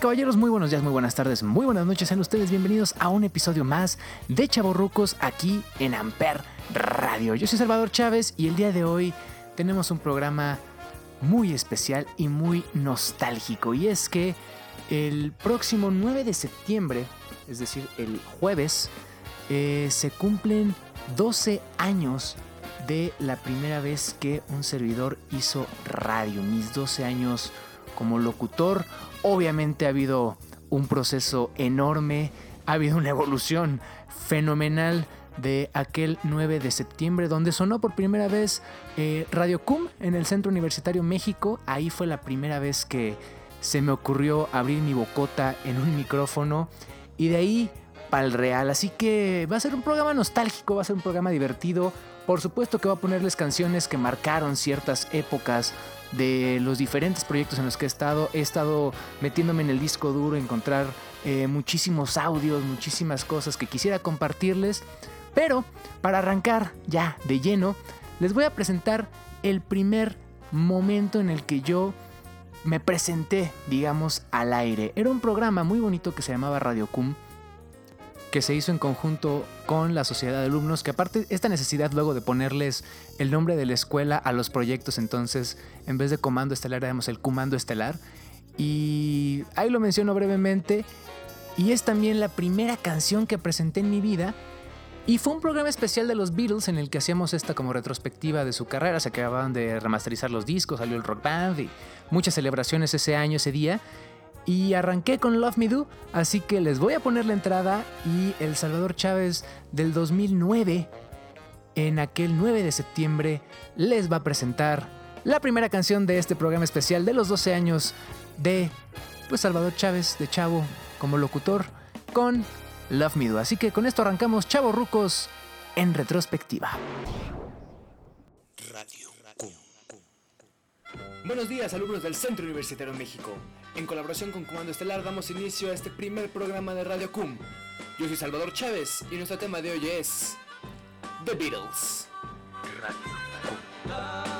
Caballeros, muy buenos días, muy buenas tardes, muy buenas noches. Sean ustedes bienvenidos a un episodio más de Chaborrucos aquí en Amper Radio. Yo soy Salvador Chávez y el día de hoy tenemos un programa muy especial y muy nostálgico. Y es que el próximo 9 de septiembre, es decir, el jueves, eh, se cumplen 12 años de la primera vez que un servidor hizo radio. Mis 12 años como locutor. Obviamente ha habido un proceso enorme, ha habido una evolución fenomenal de aquel 9 de septiembre, donde sonó por primera vez eh, Radio CUM en el Centro Universitario México. Ahí fue la primera vez que se me ocurrió abrir mi bocota en un micrófono y de ahí para el real. Así que va a ser un programa nostálgico, va a ser un programa divertido. Por supuesto que va a ponerles canciones que marcaron ciertas épocas de los diferentes proyectos en los que he estado. He estado metiéndome en el disco duro, encontrar eh, muchísimos audios, muchísimas cosas que quisiera compartirles. Pero para arrancar ya de lleno, les voy a presentar el primer momento en el que yo me presenté, digamos, al aire. Era un programa muy bonito que se llamaba Radio Cum que se hizo en conjunto con la sociedad de alumnos, que aparte esta necesidad luego de ponerles el nombre de la escuela a los proyectos, entonces en vez de Comando Estelar éramos el Comando Estelar. Y ahí lo menciono brevemente. Y es también la primera canción que presenté en mi vida. Y fue un programa especial de los Beatles en el que hacíamos esta como retrospectiva de su carrera. Se acababan de remasterizar los discos, salió el rock band y muchas celebraciones ese año, ese día. Y arranqué con Love Me Do, así que les voy a poner la entrada y El Salvador Chávez del 2009, en aquel 9 de septiembre, les va a presentar la primera canción de este programa especial de los 12 años de pues Salvador Chávez de Chavo como locutor con Love Me Do. Así que con esto arrancamos Chavo Rucos en retrospectiva. Radio Buenos días, alumnos del Centro Universitario México. En colaboración con Comando Estelar damos inicio a este primer programa de Radio CUM. Yo soy Salvador Chávez y nuestro tema de hoy es The Beatles. Amper.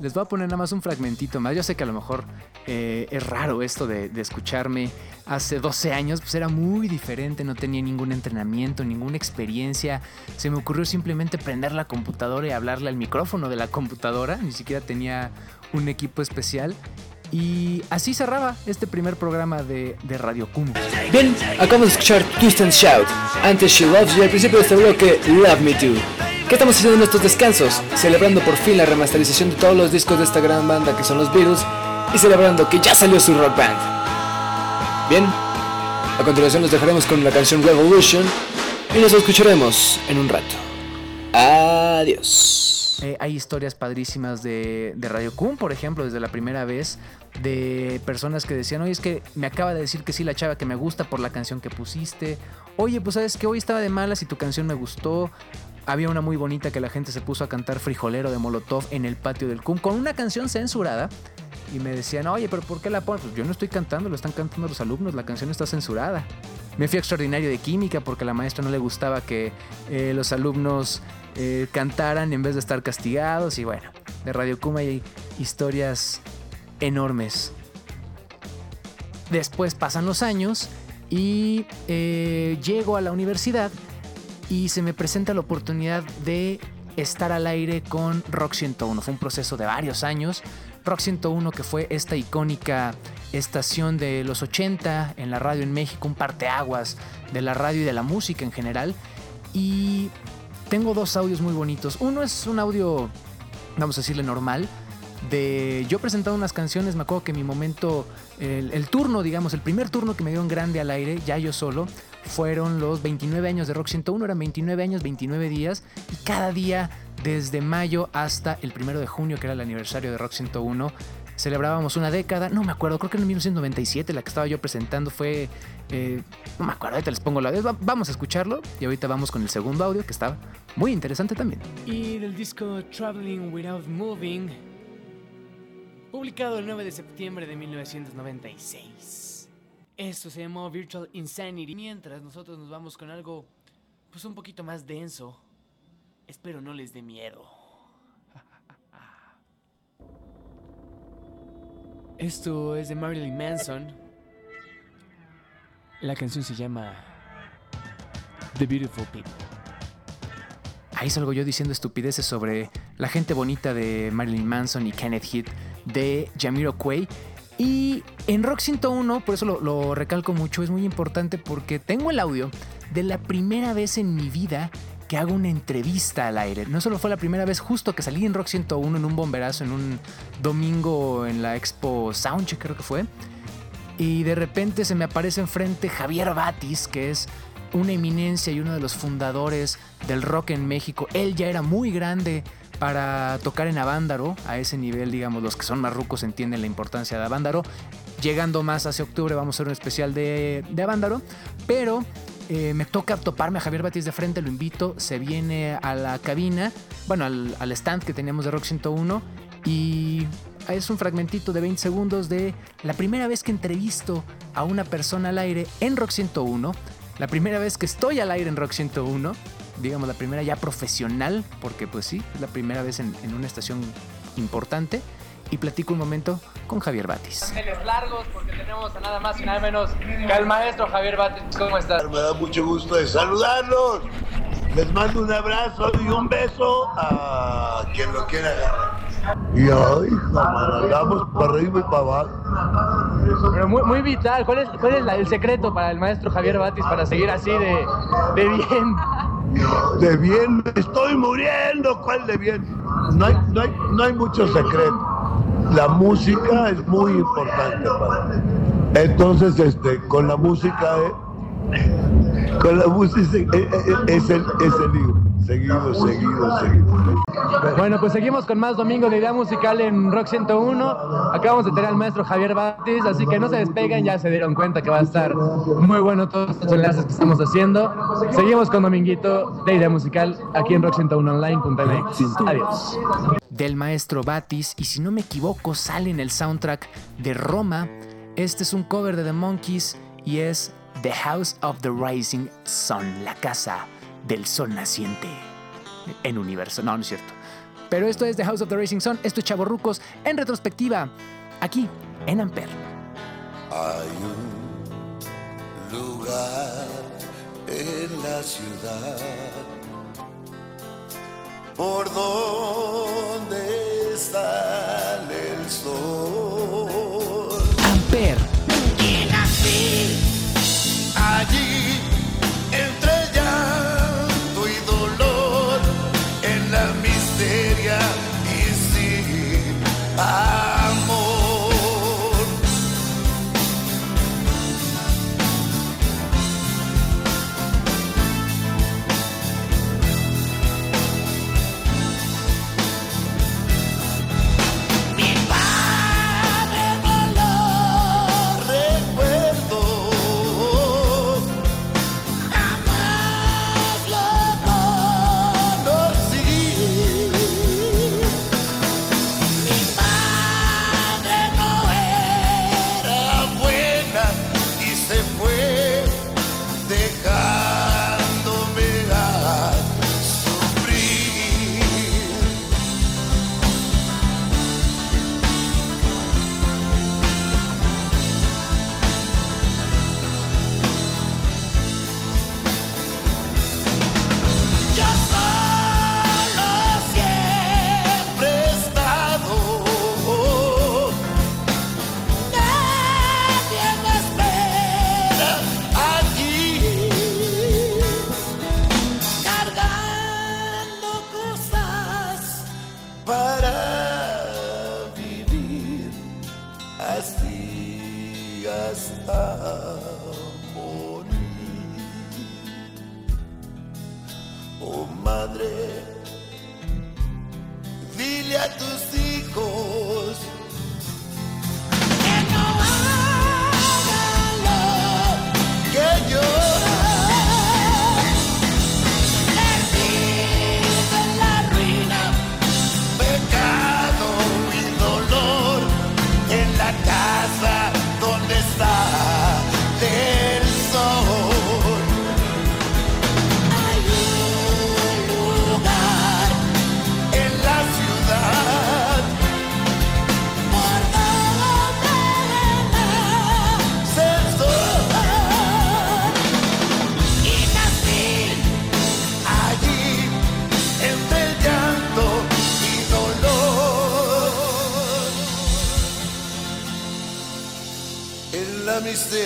Les voy a poner nada más un fragmentito más. Yo sé que a lo mejor eh, es raro esto de, escucharme hace 12 años, pues era muy diferente, no tenía ningún entrenamiento, ninguna experiencia. Se me ocurrió simplemente prender la computadora y hablarle al micrófono de la computadora, ni siquiera tenía un equipo especial. Y así cerraba este primer programa de, de Radio Cum. Bien, acabamos de escuchar Twist and Shout, antes She Loves You, al principio de este bloque Love Me Too. ¿Qué estamos haciendo en estos descansos? Celebrando por fin la remasterización de todos los discos de esta gran banda que son los Beatles y celebrando que ya salió su rock band. Bien, a continuación los dejaremos con la canción Revolution y nos escucharemos en un rato. Adiós. Eh, hay historias padrísimas de, de Radio Kun, por ejemplo, desde la primera vez, de personas que decían, oye, es que me acaba de decir que sí la chava que me gusta por la canción que pusiste. Oye, pues sabes que hoy estaba de malas y tu canción me gustó. Había una muy bonita que la gente se puso a cantar Frijolero de Molotov en el patio del CUM con una canción censurada. Y me decían, oye, pero ¿por qué la pones? Pues yo no estoy cantando, lo están cantando los alumnos, la canción está censurada. Me fui extraordinario de química porque a la maestra no le gustaba que eh, los alumnos eh, cantaran en vez de estar castigados. Y bueno, de Radio Kuma hay historias enormes. Después pasan los años y eh, llego a la universidad y se me presenta la oportunidad de estar al aire con Rock 101. Fue un proceso de varios años. Rock 101 que fue esta icónica estación de los 80 en la radio en México, un parteaguas de la radio y de la música en general. Y tengo dos audios muy bonitos. Uno es un audio, vamos a decirle normal, de yo presentando unas canciones, me acuerdo que mi momento, el, el, turno, digamos, el primer turno que me dio en grande al aire, ya yo solo, fueron los 29 años de Rock 101, eran 29 años, 29 días, y cada día, desde mayo hasta el primero de junio, que era el aniversario de Rock 101, celebrábamos una década, no me acuerdo, creo que en 1997 la que estaba yo presentando fue, eh, no me acuerdo, ahorita les pongo la Va, vamos a escucharlo y ahorita vamos con el segundo audio que estaba muy interesante también. Y del disco Traveling Without Moving, publicado el 9 de septiembre de 1996. Esto se llamó Virtual Insanity. Mientras nosotros nos vamos con algo, pues un poquito más denso. Espero no les dé miedo. Esto es de Marilyn Manson. La canción se llama The Beautiful People. Ahí salgo yo diciendo estupideces sobre la gente bonita de Marilyn Manson y Kenneth Heath de Jamiroquai. Y en Rock 101, por eso lo, recalco mucho, es muy importante porque tengo el audio de la primera vez en mi vida que hago una entrevista al aire. No solo fue la primera vez justo que salí en Rock 101 en un bomberazo en un domingo en la Expo Soundcheck creo que fue. Y de repente se me aparece enfrente Javier Batis, que es una eminencia y uno de los fundadores del rock en México. Él ya era muy grande para tocar en Avándaro, a ese nivel, digamos, los que son más rucos entienden la importancia de Avándaro. Llegando más hacia octubre vamos a hacer un especial de, de Avándaro, pero eh, me toca toparme a Javier Batis de frente, lo invito, se viene a la cabina, bueno, al, al stand que teníamos de Rock 101 y es un fragmentito de 20 segundos de la primera vez que entrevisto a una persona al aire en Rock 101, la primera vez que estoy al aire en Rock 101, digamos la primera ya profesional, porque pues sí, es la primera vez en, en una estación importante y platico un momento con Javier Batis. largos porque tenemos a nada más y nada menos que al maestro Javier Batis. ¿Cómo estás? Me da mucho gusto de saludarlos. Les mando un abrazo y un beso a quien lo quiera agarrar. Y ay, andamos para arriba y para abajo. Pero muy, muy vital. ¿Cuál es, cuál es la, el secreto para el maestro Javier Batis para seguir así de, de bien? De bien, estoy muriendo. ¿Cuál de bien? No hay, no hay, no hay mucho secreto la música es muy importante para mí. Entonces, este, con la música, eh, con la música eh, eh, es el, es el libro. Seguido, seguido, seguido. Bueno, pues seguimos con más Domingo de Idea Musical en Rock 101. Acabamos de tener al maestro Javier Batis, así que no se despeguen, ya se dieron cuenta que va a estar muy bueno todos estos enlaces que estamos haciendo. Seguimos con Dominguito de Idea Musical aquí en rock101online.mx. Adiós. Del maestro Batis, y si no me equivoco, sale en el soundtrack de Roma. Este es un cover de The Monkeys y es The House of the Rising Sun, la casa del sol naciente en universo. No, no es cierto. Pero esto es The House of the Racing Sun, esto es Chavorrucos en retrospectiva, aquí en Amper. Hay un lugar en la ciudad por donde sale el sol. Amper, en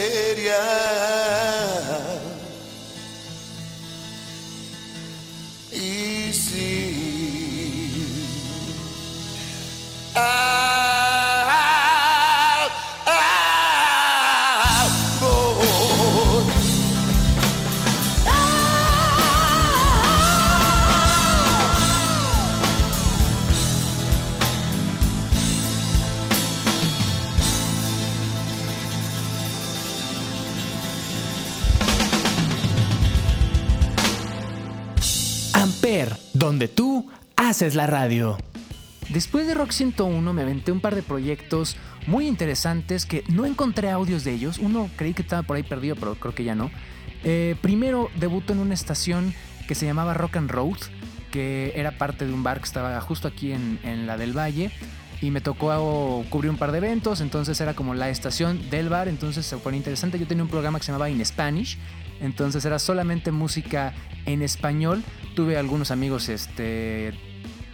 haces la radio. Después de Rock 101 me aventé un par de proyectos muy interesantes que no encontré audios de ellos. Uno creí que estaba por ahí perdido, pero creo que ya no. Eh, primero debutó en una estación que se llamaba Rock and Road, que era parte de un bar que estaba justo aquí en, en la del Valle. Y me tocó cubrir un par de eventos, entonces era como la estación del bar, entonces se pone interesante. Yo tenía un programa que se llamaba In Spanish, entonces era solamente música en español. Tuve algunos amigos este,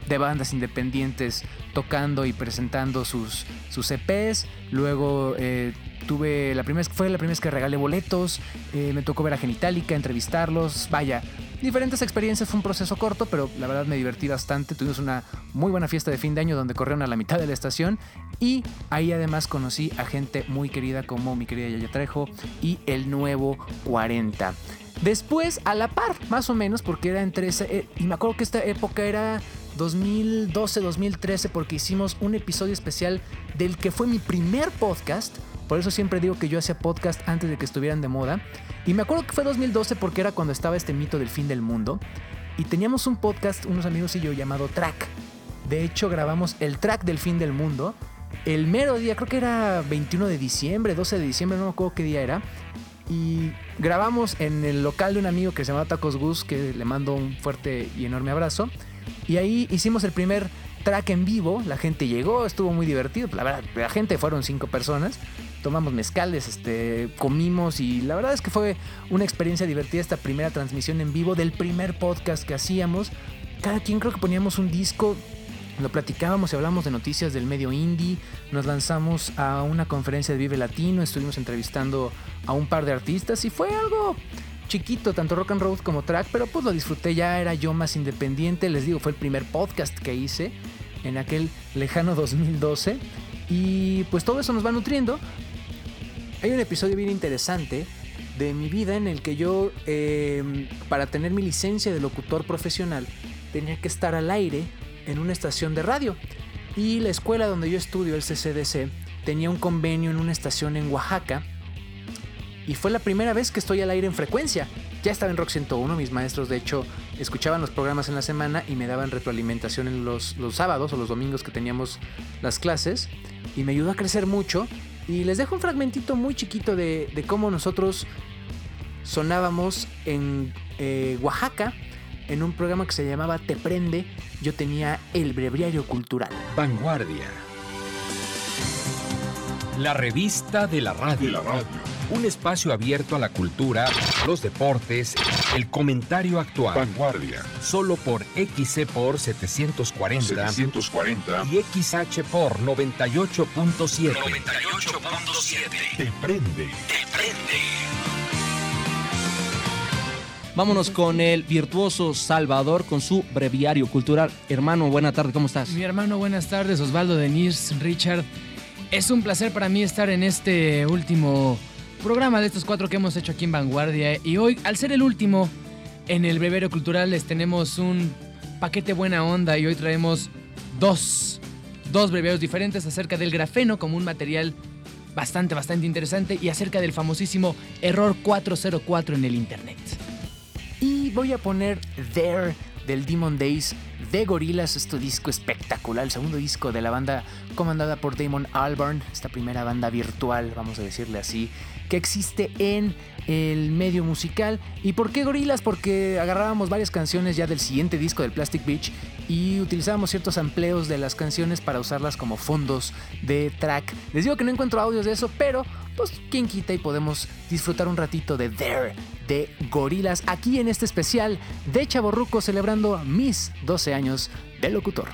de bandas independientes tocando y presentando sus, sus EPs. Luego eh, tuve la primera fue la primera vez que regalé boletos. eh, me tocó ver a Genitalica, entrevistarlos. Vaya, diferentes experiencias. Fue un proceso corto, pero la verdad me divertí bastante. Tuvimos una muy buena fiesta de fin de año donde corrieron a la mitad de la estación. Y ahí además conocí a gente muy querida como mi querida Yaya Trejo y el nuevo 40. Después, a la par, más o menos, porque era entre ese. eh, y me acuerdo que esta época era 2012-2013, porque hicimos un episodio especial del que fue mi primer podcast. Por eso siempre digo que yo hacía podcast antes de que estuvieran de moda. Y me acuerdo que fue 2012 porque era cuando estaba este mito del fin del mundo. Y teníamos un podcast, unos amigos y yo, llamado Track. De hecho, grabamos el track del fin del mundo. El mero día, creo que era 21 de diciembre, 12 de diciembre, no me acuerdo qué día era. Y grabamos en el local de un amigo que se llama Tacos Gus, que le mando un fuerte y enorme abrazo. Y ahí hicimos el primer track en vivo. La gente llegó, estuvo muy divertido. La verdad, la gente fueron cinco personas. Tomamos mezcales, este, comimos y la verdad es que fue una experiencia divertida esta primera transmisión en vivo del primer podcast que hacíamos. Cada quien creo que poníamos un disco, lo platicábamos y hablamos de noticias del medio indie. Nos lanzamos a una conferencia de Vive Latino, estuvimos entrevistando a un par de artistas y fue algo chiquito, tanto rock and roll como track, pero pues lo disfruté, ya era yo más independiente, les digo, fue el primer podcast que hice en aquel lejano 2012 y pues todo eso nos va nutriendo. Hay un episodio bien interesante de mi vida en el que yo, eh, para tener mi licencia de locutor profesional, tenía que estar al aire en una estación de radio. Y la escuela donde yo estudio, el CCDC, tenía un convenio en una estación en Oaxaca. Y fue la primera vez que estoy al aire en frecuencia. Ya estaba en Rock 101, mis maestros de hecho escuchaban los programas en la semana y me daban retroalimentación en los, los sábados o los domingos que teníamos las clases. Y me ayudó a crecer mucho. Y les dejo un fragmentito muy chiquito de, de cómo nosotros sonábamos en eh, Oaxaca en un programa que se llamaba Te Prende. Yo tenía el breviario cultural. Vanguardia. La revista de la radio. Un espacio abierto a la cultura, los deportes, el comentario actual. Vanguardia. Solo por XC por 740, 740. y XH por 98.7. 98.7. Te prende. Vámonos con el virtuoso Salvador con su breviario cultural. Hermano, buena tarde, ¿cómo estás? Mi hermano, buenas tardes, Osvaldo Denise, Richard. Es un placer para mí estar en este último programa de estos cuatro que hemos hecho aquí en Vanguardia. Y hoy, al ser el último en el breviario cultural, les tenemos un paquete buena onda y hoy traemos dos, dos diferentes acerca del grafeno como un material bastante, bastante interesante y acerca del famosísimo error 404 en el Internet. Y voy a poner There del Demon Days de Gorillaz, este disco espectacular, el segundo disco de la banda comandada por Damon Albarn, esta primera banda virtual, vamos a decirle así, que existe en el medio musical. ¿Y por qué Gorillaz? Porque agarrábamos varias canciones ya del siguiente disco del Plastic Beach y utilizábamos ciertos amplios de las canciones para usarlas como fondos de track. Les digo que no encuentro audios de eso, pero pues quien quita y podemos disfrutar un ratito de There de Gorilas aquí en este especial de Chaborruco celebrando mis 12 años de locutor.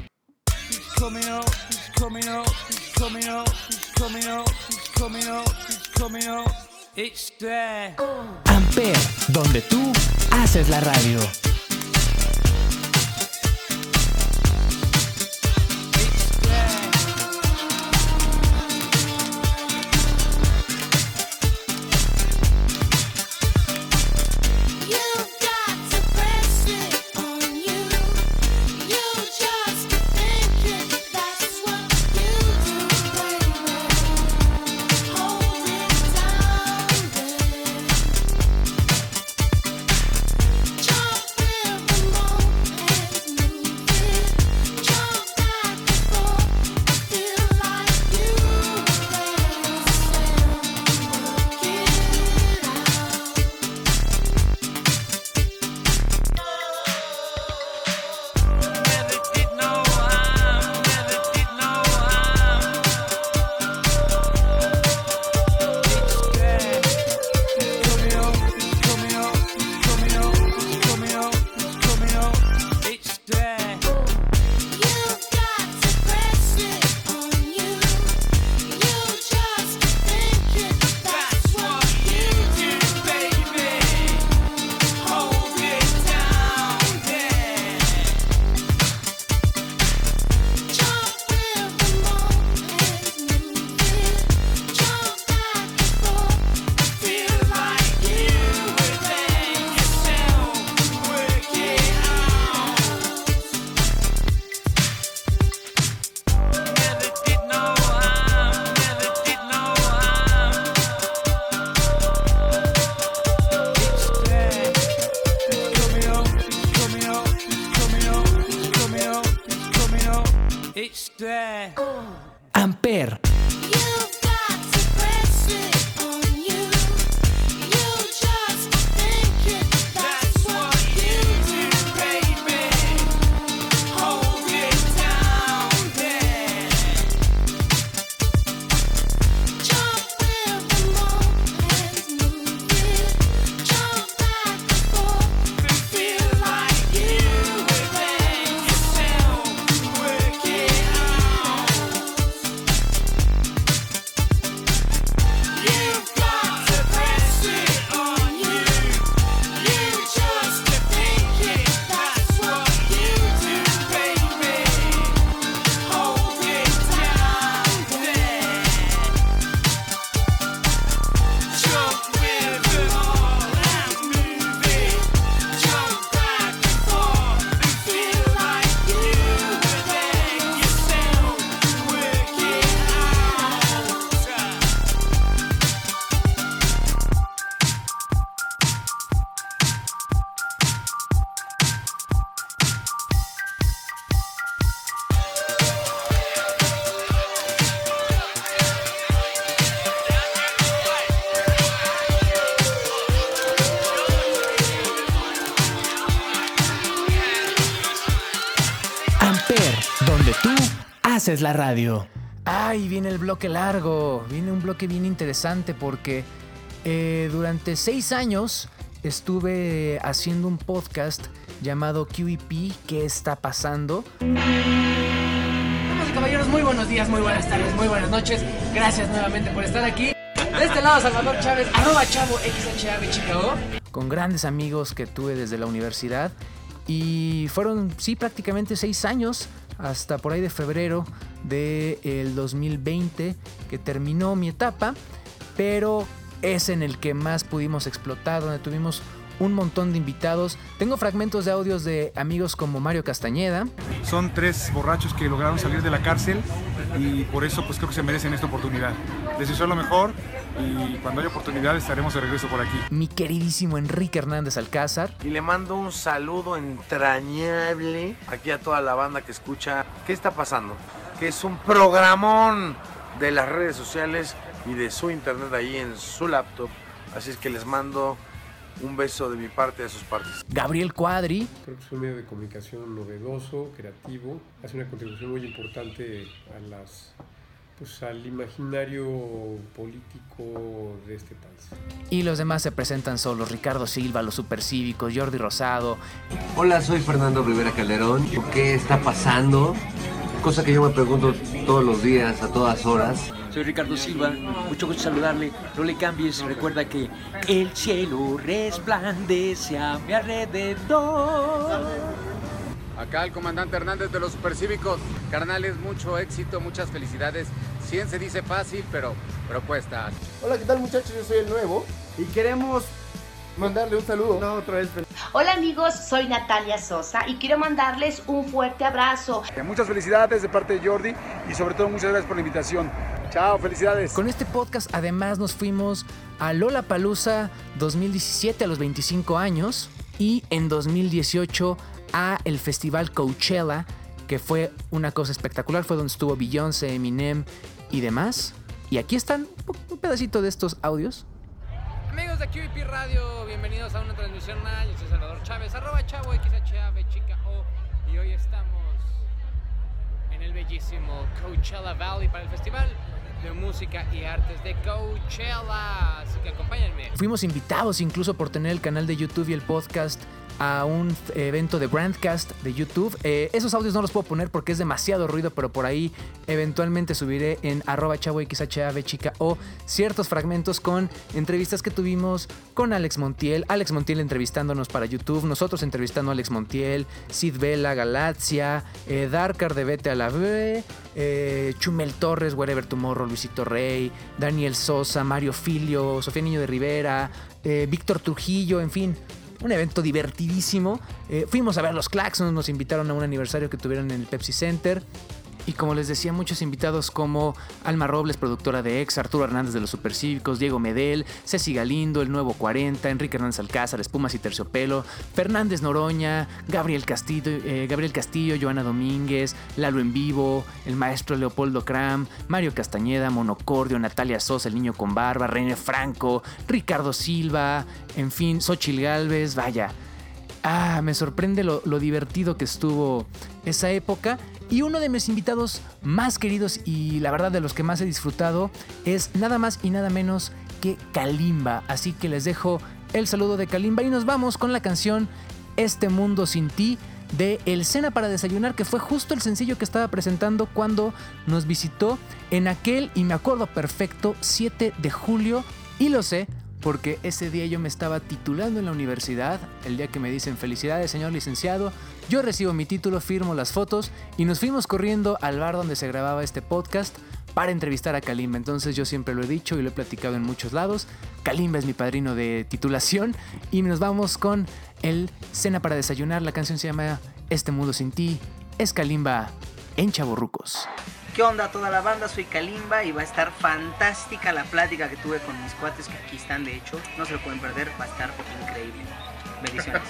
It's there. Amper, donde tú haces la radio. Haces la radio. Ay, viene el bloque largo, viene un bloque bien interesante porque eh, durante seis años estuve haciendo un podcast llamado QEP, ¿qué está pasando? Damas y caballeros, muy buenos días, muy buenas tardes, muy buenas noches. Gracias nuevamente por estar aquí. De este lado, Salvador Chávez, arroba chavo XHAB Chicago. con grandes amigos que tuve desde la universidad y fueron, sí, prácticamente seis años hasta por ahí de febrero del 2020 que terminó mi etapa, pero es en el que más pudimos explotar, donde tuvimos un montón de invitados. Tengo fragmentos de audios de amigos como Mario Castañeda, Son tres borrachos que lograron salir de la cárcel y por eso pues creo que se merecen esta oportunidad. Les deseo lo mejor y cuando haya oportunidad estaremos de regreso por aquí. mi queridísimo Enrique Hernández Alcázar, Y le mando un saludo entrañable aquí a toda la banda que escucha. ¿Qué está pasando? Que es un programón de las redes sociales y de su internet ahí en su laptop. Así es que les mando un beso de mi parte a sus partes. Gabriel Cuadri, Creo que es un medio de comunicación novedoso, creativo, hace una contribución muy importante a las, pues, al imaginario político de este país. y los demás se presentan solos, Ricardo Silva, los supercívicos, Jordi Rosado, Hola, soy Fernando Rivera Calderón. ¿Qué está pasando? Cosa que yo me pregunto todos los días, a todas horas. Soy Ricardo Silva, mucho gusto saludarle. No le cambies, recuerda que el cielo resplandece a mi alrededor. Acá el comandante Hernández de los Supercívicos. Carnales, mucho éxito, muchas felicidades. 100 se dice fácil, pero, pero cuesta. Hola, ¿qué tal muchachos? Yo soy el nuevo y queremos mandarle un saludo. No, otra vez. Hola amigos, soy Natalia Sosa y quiero mandarles un fuerte abrazo. Muchas felicidades de parte de Jordi y sobre todo muchas gracias por la invitación. Chao, felicidades. Con este podcast además nos fuimos a Lola Palusa 2017 a los 25 años y en 2018 a el festival Coachella, que fue una cosa espectacular, fue donde estuvo Beyoncé, Eminem y demás. Y aquí están un pedacito de estos audios. Amigos de QVP Radio, bienvenidos a una transmisión más. Yo soy Salvador Chávez, arroba chavo XHAB Chica O. Y hoy estamos en el bellísimo Coachella Valley para el Festival de Música y Artes de Coachella. Así que acompáñenme. Fuimos invitados incluso por tener el canal de YouTube y el podcast a un evento de Brandcast de YouTube. Eh, esos audios no los puedo poner porque es demasiado ruido, pero por ahí eventualmente subiré en arroba chavo chica o ciertos fragmentos con entrevistas que tuvimos con Alex Montiel, Alex Montiel entrevistándonos para YouTube, nosotros entrevistando a Alex Montiel, Sid Vela, Galaxia, eh, Darkar de Vete a la B, eh, Chumel Torres, Wherever Tomorrow, Luisito Rey, Daniel Sosa, Mario Filio, Sofía Niño de Rivera, eh, Víctor Trujillo, en fin, un evento divertidísimo. Eh, fuimos a ver los Claxons, nos invitaron a un aniversario que tuvieron en el Pepsi Center. Y como les decía, muchos invitados como Alma Robles, productora de Ex, Arturo Hernández de los Supercívicos, Diego Medel, Ceci Galindo, El Nuevo 40, Enrique Hernández Alcázar, Espumas y Terciopelo, Fernández Noroña, Gabriel Castillo, eh, Gabriel Castillo, Joana Domínguez, Lalo en Vivo, el maestro Leopoldo Cram, Mario Castañeda, Monocordio, Natalia Sosa, El Niño con Barba, René Franco, Ricardo Silva, en fin, Xochil Galvez, vaya. Ah, me sorprende lo, divertido que estuvo esa época. Y uno de mis invitados más queridos y la verdad de los que más he disfrutado es nada más y nada menos que Kalimba. Así que les dejo el saludo de Kalimba y nos vamos con la canción Este Mundo Sin Ti de El Cena para Desayunar, que fue justo el sencillo que estaba presentando cuando nos visitó en aquel, y me acuerdo perfecto, 7 de julio. Y lo sé porque ese día yo me estaba titulando en la universidad, el día que me dicen felicidades señor licenciado, yo recibo mi título, firmo las fotos y nos fuimos corriendo al bar donde se grababa este podcast para entrevistar a Kalimba. Entonces yo siempre lo he dicho y lo he platicado en muchos lados. Kalimba es mi padrino de titulación y nos vamos con el Cena para desayunar. La canción se llama Este mundo sin ti. Es Kalimba en Chaborrucos. ¿Qué onda toda la banda? Soy Kalimba y va a estar fantástica la plática que tuve con mis cuates que aquí están de hecho. No se lo pueden perder, va a estar increíble. Bendiciones.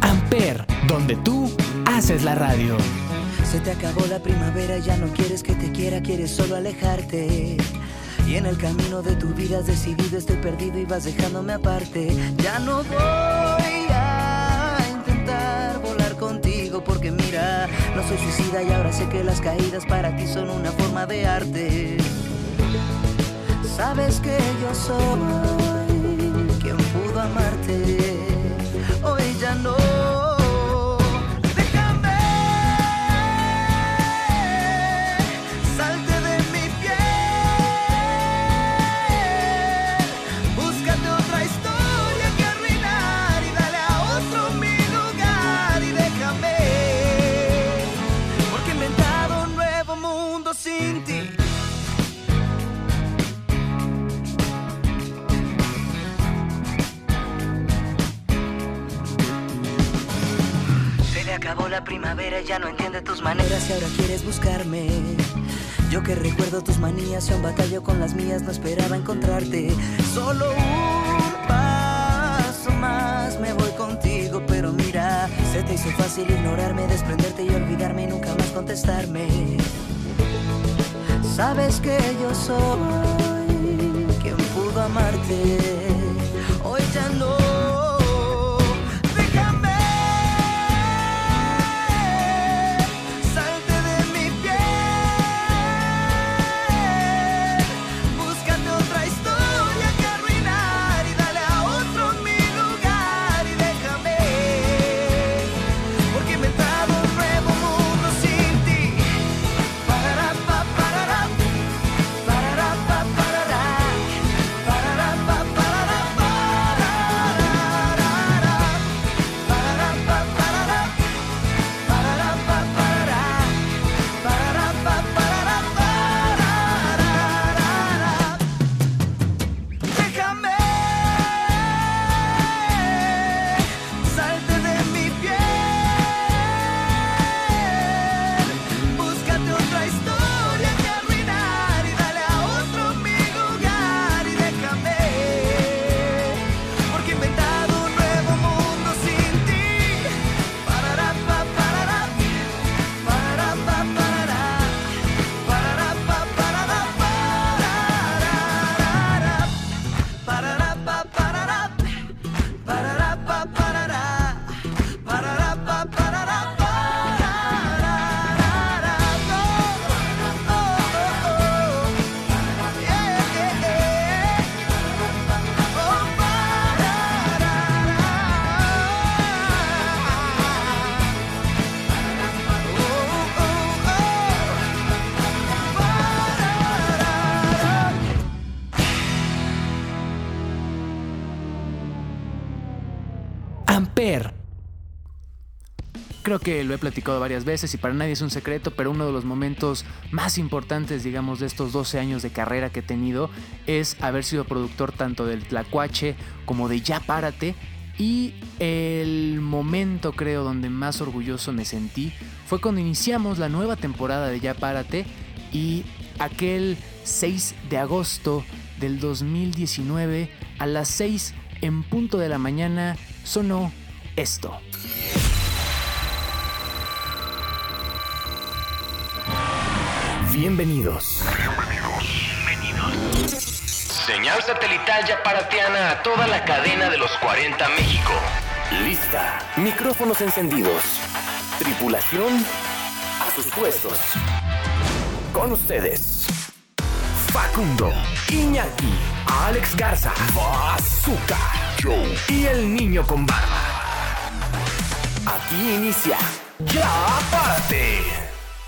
Amper, donde tú haces la radio. Se te acabó la primavera, ya no quieres que te quiera, quieres solo alejarte. Y en el camino de tu vida has decidido estoy perdido y vas dejándome aparte. Ya no voy a intentar volar contigo porque mira, no soy suicida y ahora sé que las caídas para ti son una forma de arte. Sabes que yo soy quien pudo amarte. Acabó la primavera y ya no entiende tus maneras y ahora quieres buscarme. Yo que recuerdo tus manías y aún batallo con las mías, no esperaba encontrarte. Solo un paso más me voy contigo, pero mira, se te hizo fácil ignorarme, desprenderte y olvidarme y nunca más contestarme. Sabes que yo soy quien pudo amarte. Hoy ya no. Creo que lo he platicado varias veces y para nadie es un secreto, pero uno de los momentos más importantes, digamos, de estos 12 años de carrera que he tenido es haber sido productor tanto del Tlacuache como de Ya Párate. Y el momento, creo, donde más orgulloso me sentí fue cuando iniciamos la nueva temporada de Ya Párate y aquel 6 de agosto del 2019 a las 6 en punto de la mañana sonó esto. Bienvenidos. Señal satelital yaparatiana a toda la cadena de los 40 México. Lista. Micrófonos encendidos. Tripulación a sus puestos. Con ustedes. Facundo, Iñaki, Alex Garza, Bazooka, Joe y el niño con barba. Aquí inicia Ya Párate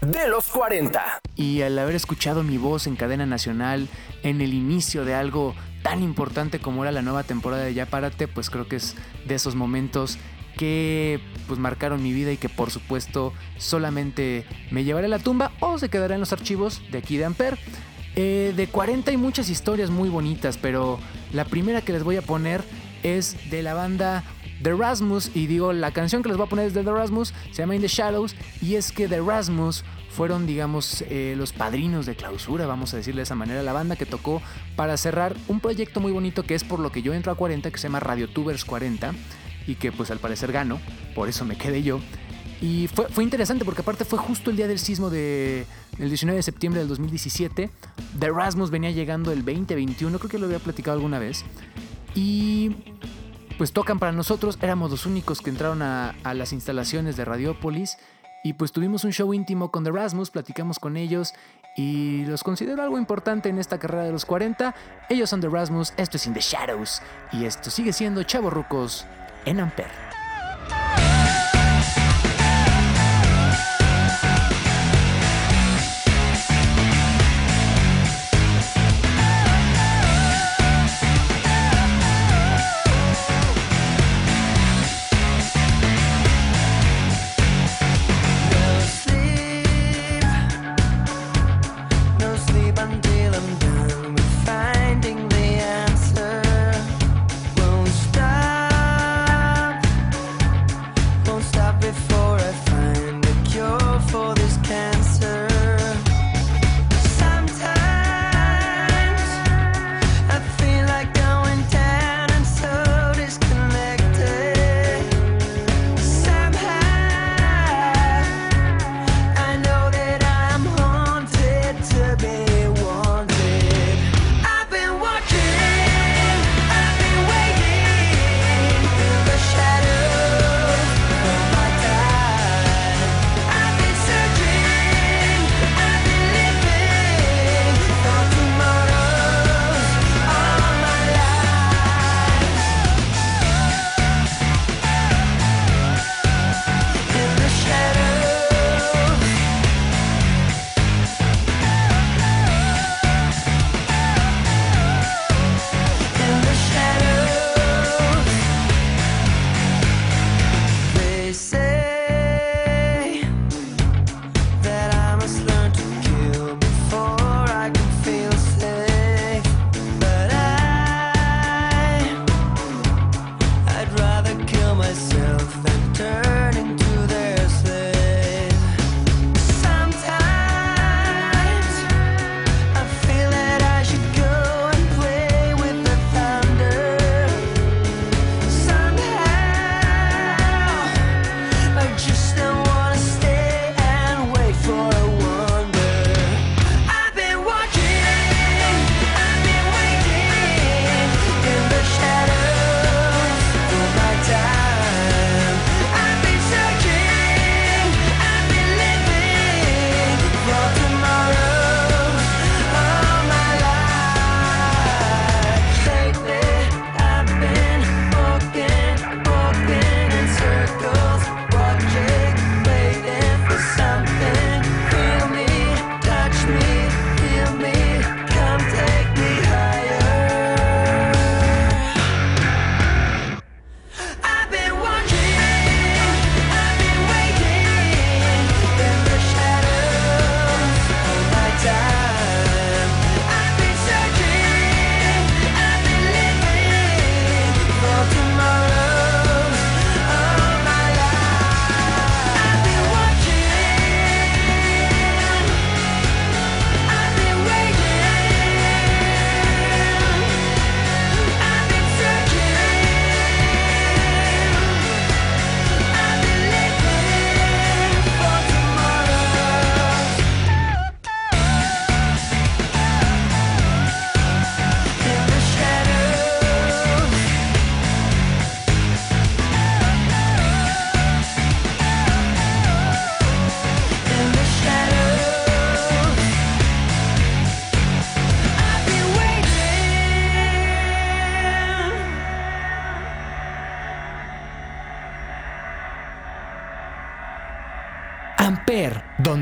de los 40. Y al haber escuchado mi voz en cadena nacional en el inicio de algo tan importante como era la nueva temporada de Ya Párate, pues creo que es de esos momentos que pues marcaron mi vida y que por supuesto solamente me llevaré a la tumba o se quedará en los archivos de aquí de Amper. Eh, de 40 hay muchas historias muy bonitas, pero la primera que les voy a poner es de la banda The Rasmus y digo la canción que les voy a poner es de The Rasmus, se llama In the Shadows y es que The Rasmus fueron digamos eh, los padrinos de clausura, vamos a decirle de esa manera, la banda que tocó para cerrar un proyecto muy bonito que es por lo que yo entro a 40 que se llama Radio Tubers 40 y que pues al parecer gano, por eso me quedé yo. Y fue, fue interesante porque aparte fue justo el día del sismo de, del 19 de septiembre del 2017. The Erasmus venía llegando el 2021, creo que lo había platicado alguna vez. Y pues tocan para nosotros, éramos los únicos que entraron a, las instalaciones de Radiopolis. Y pues tuvimos un show íntimo con The Erasmus, platicamos con ellos y los considero algo importante en esta carrera de los 40. Ellos son The Erasmus, esto es In the Shadows y esto sigue siendo Chavo Rucos en Ampere.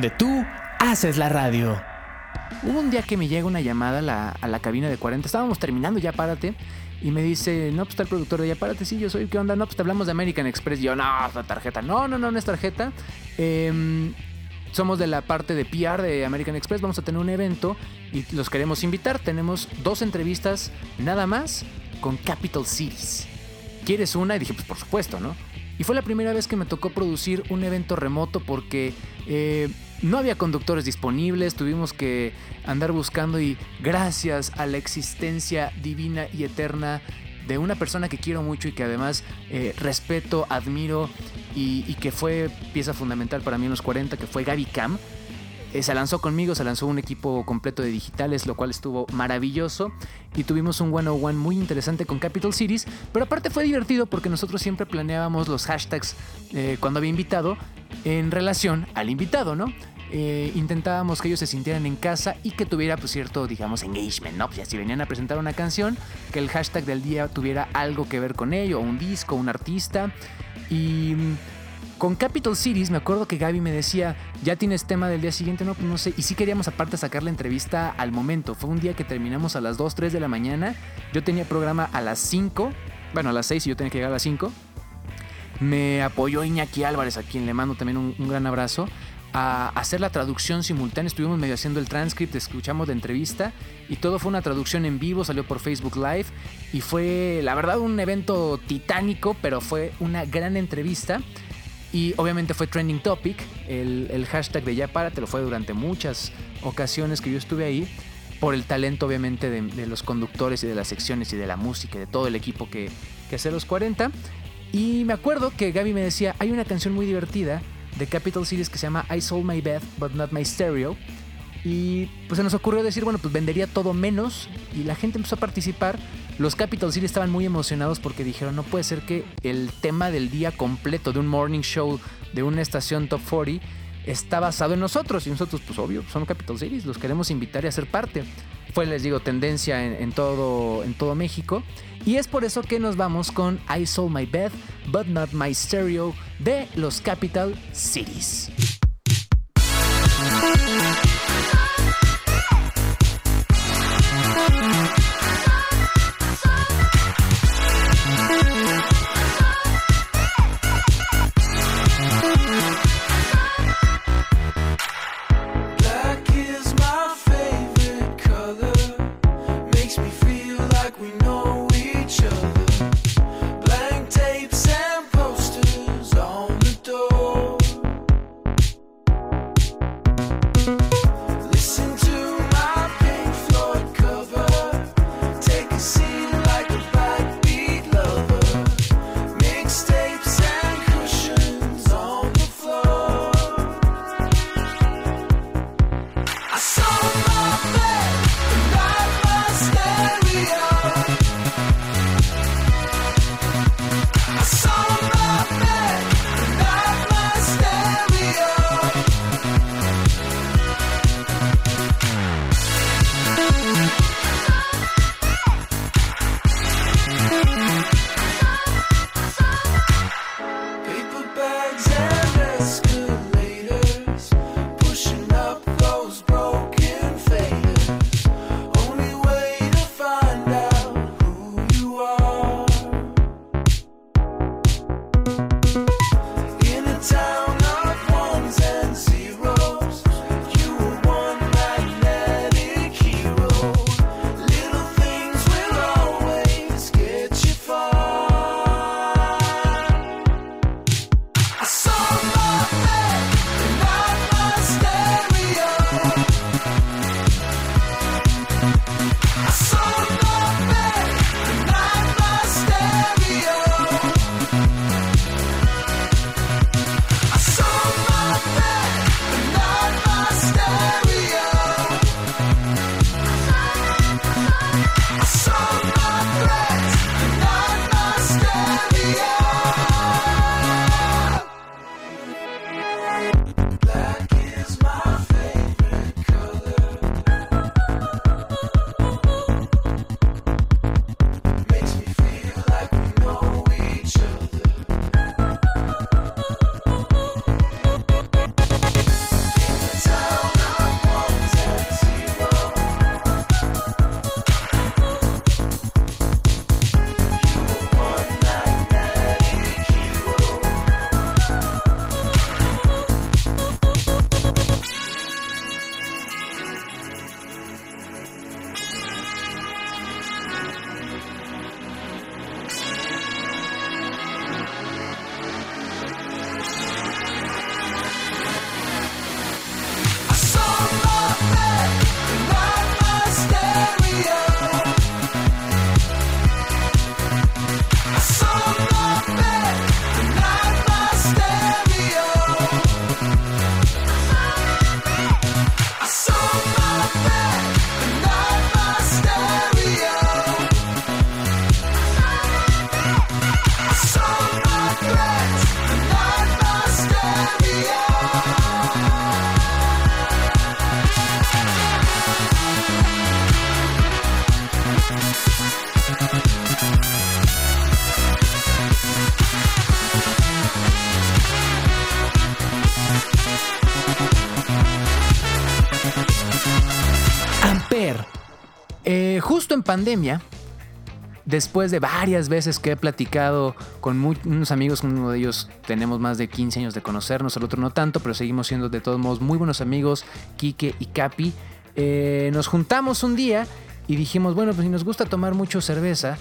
Donde tú haces la radio. Hubo un día que me llega una llamada a la, a la cabina de 40. Estábamos terminando, ya párate. Y me dice, no, pues está el productor de ya párate. Sí, yo soy, ¿qué onda? No, pues te hablamos de American Express. Y yo, no, la tarjeta. No, no, no, no es tarjeta. Em, somos de la parte de PR de American Express. Vamos a tener un evento y los queremos invitar. Tenemos dos entrevistas nada más con Capital Cities. ¿Quieres una? Y dije, pues por supuesto, ¿no? Y fue la primera vez que me tocó producir un evento remoto porque eh, no había conductores disponibles, tuvimos que andar buscando y gracias a la existencia divina y eterna de una persona que quiero mucho y que además eh, respeto, admiro y, que fue pieza fundamental para mí en los 40, que fue Gaby Cam. Eh, se lanzó conmigo, se lanzó un equipo completo de digitales, lo cual estuvo maravilloso. Y tuvimos un one-on-one muy interesante con Capital Cities. Pero aparte fue divertido porque nosotros siempre planeábamos los hashtags eh, cuando había invitado en relación al invitado, ¿no? Eh, intentábamos que ellos se sintieran en casa y que tuviera pues cierto, digamos, engagement, ¿no? Pues si venían a presentar una canción, que el hashtag del día tuviera algo que ver con ello, un disco, un artista. Y mm, con Capital Cities me acuerdo que Gaby me decía, ya tienes tema del día siguiente, no, pues no sé. Y sí queríamos aparte sacar la entrevista al momento. Fue un día que terminamos a las 2, 3 de la mañana. Yo tenía programa a las 5, bueno, a las 6 y yo tenía que llegar a las 5. Me apoyó Iñaki Álvarez, a quien le mando también un gran abrazo, a hacer la traducción simultánea. Estuvimos medio haciendo el transcript, escuchamos la entrevista y todo fue una traducción en vivo, salió por Facebook Live y fue, la verdad, un evento titánico, pero fue una gran entrevista. Y obviamente fue trending topic, el, hashtag de Ya Párate lo fue durante muchas ocasiones que yo estuve ahí, por el talento obviamente de, de los conductores y de las secciones y de la música y de todo el equipo que, que hace los 40. Y me acuerdo que Gaby me decía, hay una canción muy divertida de Capital Cities que se llama I Sold My Bed But Not My Stereo. Y pues se nos ocurrió decir, bueno, pues vendería todo menos. Y la gente empezó a participar. Los Capital Cities estaban muy emocionados porque dijeron, no puede ser que el tema del día completo de un morning show de una estación top 40 está basado en nosotros. Y nosotros, pues obvio, son Capital Cities, los queremos invitar y hacer parte. Fue, les digo, tendencia en, en todo, en todo México. Y es por eso que nos vamos con I Sold My Bed, But Not My Stereo de los Capital Cities. Pandemia, después de varias veces que he platicado con unos amigos, uno de ellos tenemos más de 15 años de conocernos, el otro no tanto, pero seguimos siendo de todos modos muy buenos amigos, Quique y Capi, eh, nos juntamos un día y dijimos, bueno, pues si nos gusta tomar mucho cerveza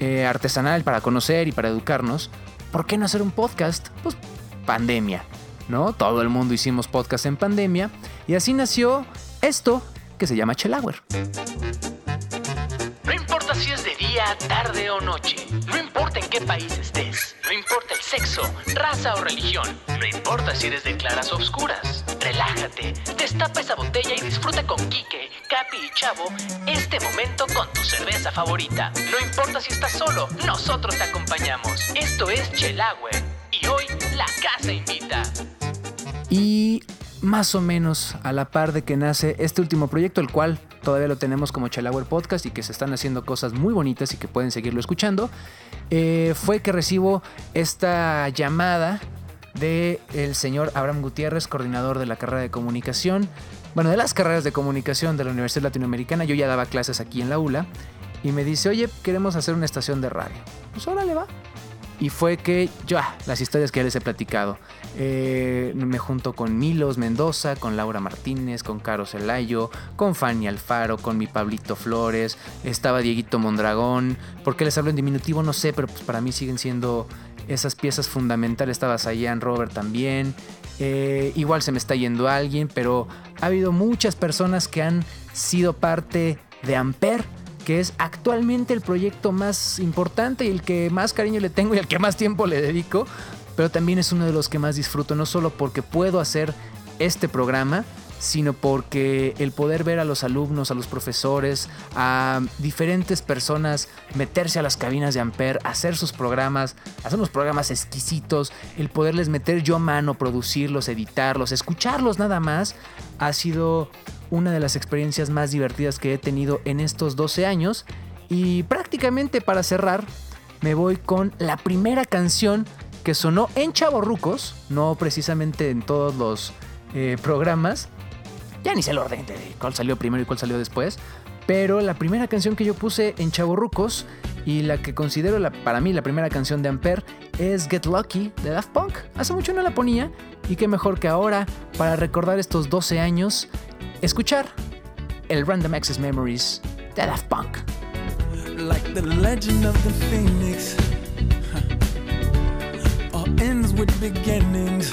eh, artesanal para conocer y para educarnos, ¿por qué no hacer un podcast? Pues pandemia, ¿no? Todo el mundo hicimos podcast en pandemia y así nació esto que se llama Chelauer. Si es de día, tarde o noche. No importa en qué país estés. No importa el sexo, raza o religión. No importa si eres de claras o oscuras. Relájate, destapa esa botella y disfruta con Quique, Capi y Chavo este momento con tu cerveza favorita. No importa si estás solo, nosotros te acompañamos. Esto es Chelagüe y hoy la casa invita. Y más o menos a la par de que nace este último proyecto, el cual todavía lo tenemos como Chelauer Podcast y que se están haciendo cosas muy bonitas y que pueden seguirlo escuchando, eh, fue que recibo esta llamada de señor Abraham Gutiérrez, coordinador de la carrera de comunicación, bueno, de las carreras de comunicación de la Universidad Latinoamericana. Yo ya daba clases aquí en la ULA y me dice, oye, queremos hacer una estación de radio. Pues órale va. Y fue que ya, las historias que ya les he platicado. Eh, me junto con Milos Mendoza, con Laura Martínez, con Caro Celayo, con Fanny Alfaro, con mi Pablito Flores, estaba Dieguito Mondragón. ¿Por qué les hablo en diminutivo? No sé, pero pues para mí siguen siendo esas piezas fundamentales. Estaba Sayan Robert también. Eh, igual se me está yendo alguien, pero ha habido muchas personas que han sido parte de Amper que es actualmente el proyecto más importante y el que más cariño le tengo y al que más tiempo le dedico, pero también es uno de los que más disfruto, no solo porque puedo hacer este programa, sino porque el poder ver a los alumnos, a los profesores, a diferentes personas meterse a las cabinas de Amper, hacer sus programas, hacer unos programas exquisitos, el poderles meter yo mano, producirlos, editarlos, escucharlos nada más, ha sido una de las experiencias más divertidas que he tenido en estos 12 años. Y prácticamente para cerrar, me voy con la primera canción que sonó en Chavorrucos, no precisamente en todos los eh, programas. Ya ni sé el orden de cuál salió primero y cuál salió después. Pero la primera canción que yo puse en Chavorrucos y la que considero la, para mí la primera canción de Ampere es Get Lucky de Daft Punk. Hace mucho no la ponía y qué mejor que ahora para recordar estos 12 años escuchar el Random Access Memories de Daft Punk. like the legend of the phoenix. All ends with beginnings.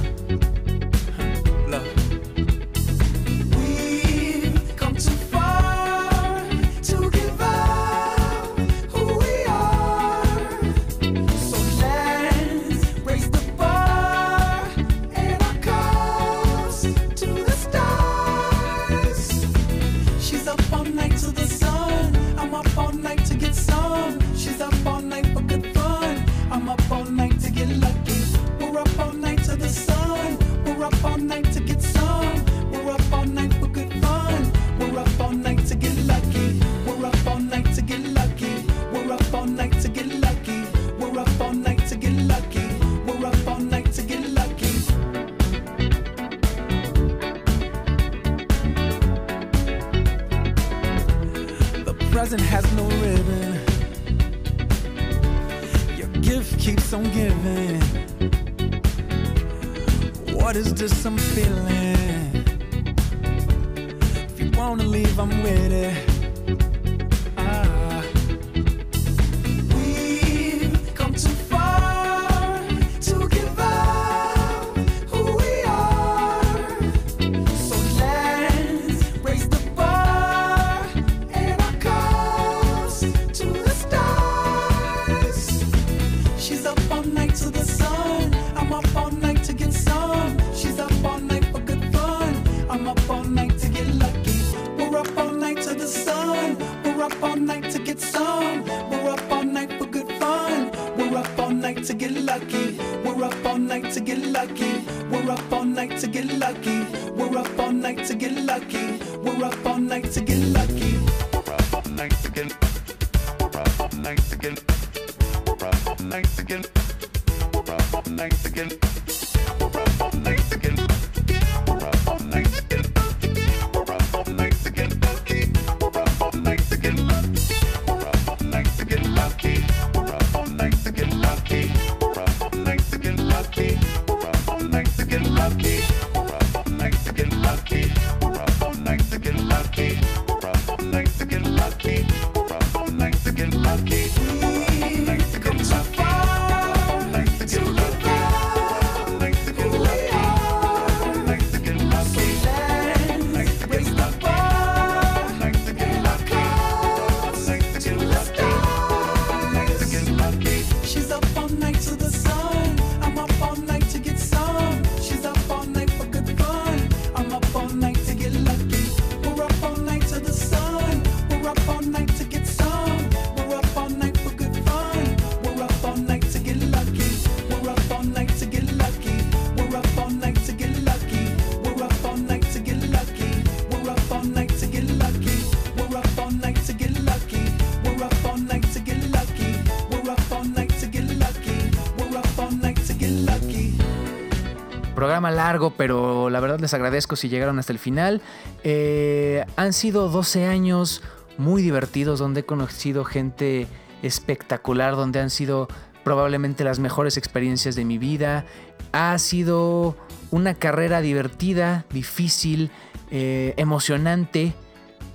Largo, pero la verdad les agradezco si llegaron hasta el final. Eh, han sido 12 años muy divertidos donde he conocido gente espectacular, donde han sido probablemente las mejores experiencias de mi vida. Ha sido una carrera divertida, difícil, eh, emocionante,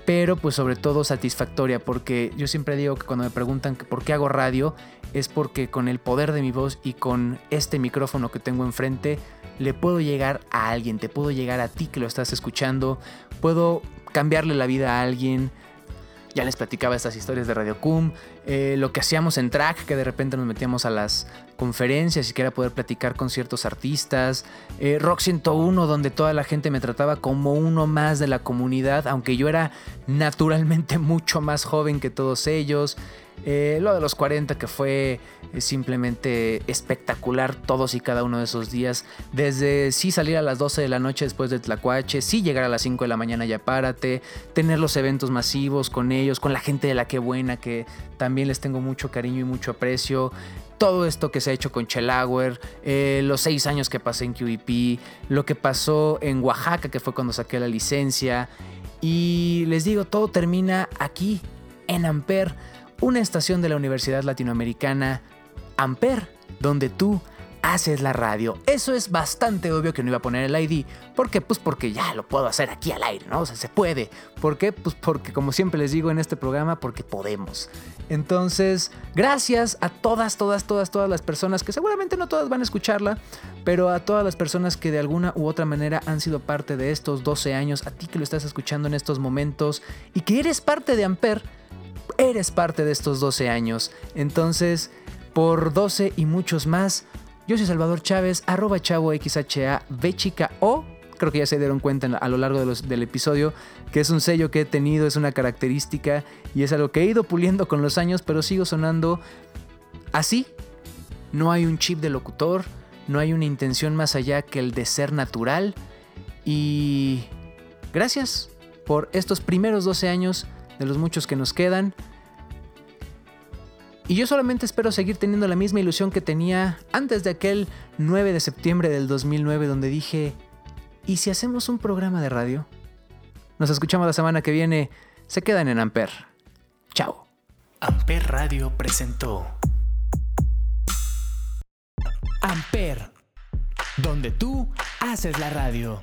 pero pues sobre todo satisfactoria, porque yo siempre digo que cuando me preguntan por qué hago radio, es porque con el poder de mi voz y con este micrófono que tengo enfrente, le puedo llegar a alguien, te puedo llegar a ti que lo estás escuchando, puedo cambiarle la vida a alguien. Ya les platicaba estas historias de Radio Cum, eh, lo que hacíamos en track, que de repente nos metíamos a las conferencias y que era poder platicar con ciertos artistas. eh, Rock 101, donde toda la gente me trataba como uno más de la comunidad, aunque yo era naturalmente mucho más joven que todos ellos. Eh, lo de los 40 que fue eh, simplemente espectacular todos y cada uno de esos días. Desde sí salir a las 12 de la noche después de Tlacuache, sí llegar a las 5 de la mañana ya párate, tener los eventos masivos con ellos, con la gente de la que buena que también les tengo mucho cariño y mucho aprecio. Todo esto que se ha hecho con Chelauer, eh, los seis años que pasé en QEP, lo que pasó en Oaxaca, que fue cuando saqué la licencia. Y les digo, todo termina aquí, en Amper, una estación de la Universidad Latinoamericana, Amper, donde tú haces la radio. Eso es bastante obvio que no iba a poner el ID. ¿Por qué? Pues porque ya lo puedo hacer aquí al aire, ¿no? O sea, se puede. ¿Por qué? Pues porque, como siempre les digo en este programa, porque podemos. Entonces, gracias a todas, todas, todas, todas las personas, que seguramente no todas van a escucharla, pero a todas las personas que de alguna u otra manera han sido parte de estos 12 años, a ti que lo estás escuchando en estos momentos y que eres parte de Amper, eres parte de estos 12 años. Entonces, por 12 y muchos más, yo soy Salvador Chávez, arroba chavo XHA, chica O. Creo que ya se dieron cuenta a lo largo del episodio que es un sello que he tenido, es una característica y es algo que he ido puliendo con los años, pero sigo sonando así. No hay un chip de locutor, no hay una intención más allá que el de ser natural. Y gracias por estos primeros 12 años de los muchos que nos quedan. Y yo solamente espero seguir teniendo la misma ilusión que tenía antes de aquel 9 de septiembre del 2009 donde dije, ¿y si hacemos un programa de radio? Nos escuchamos la semana que viene. Se quedan en Amper. Chao. Amper Radio presentó Amper, donde tú haces la radio.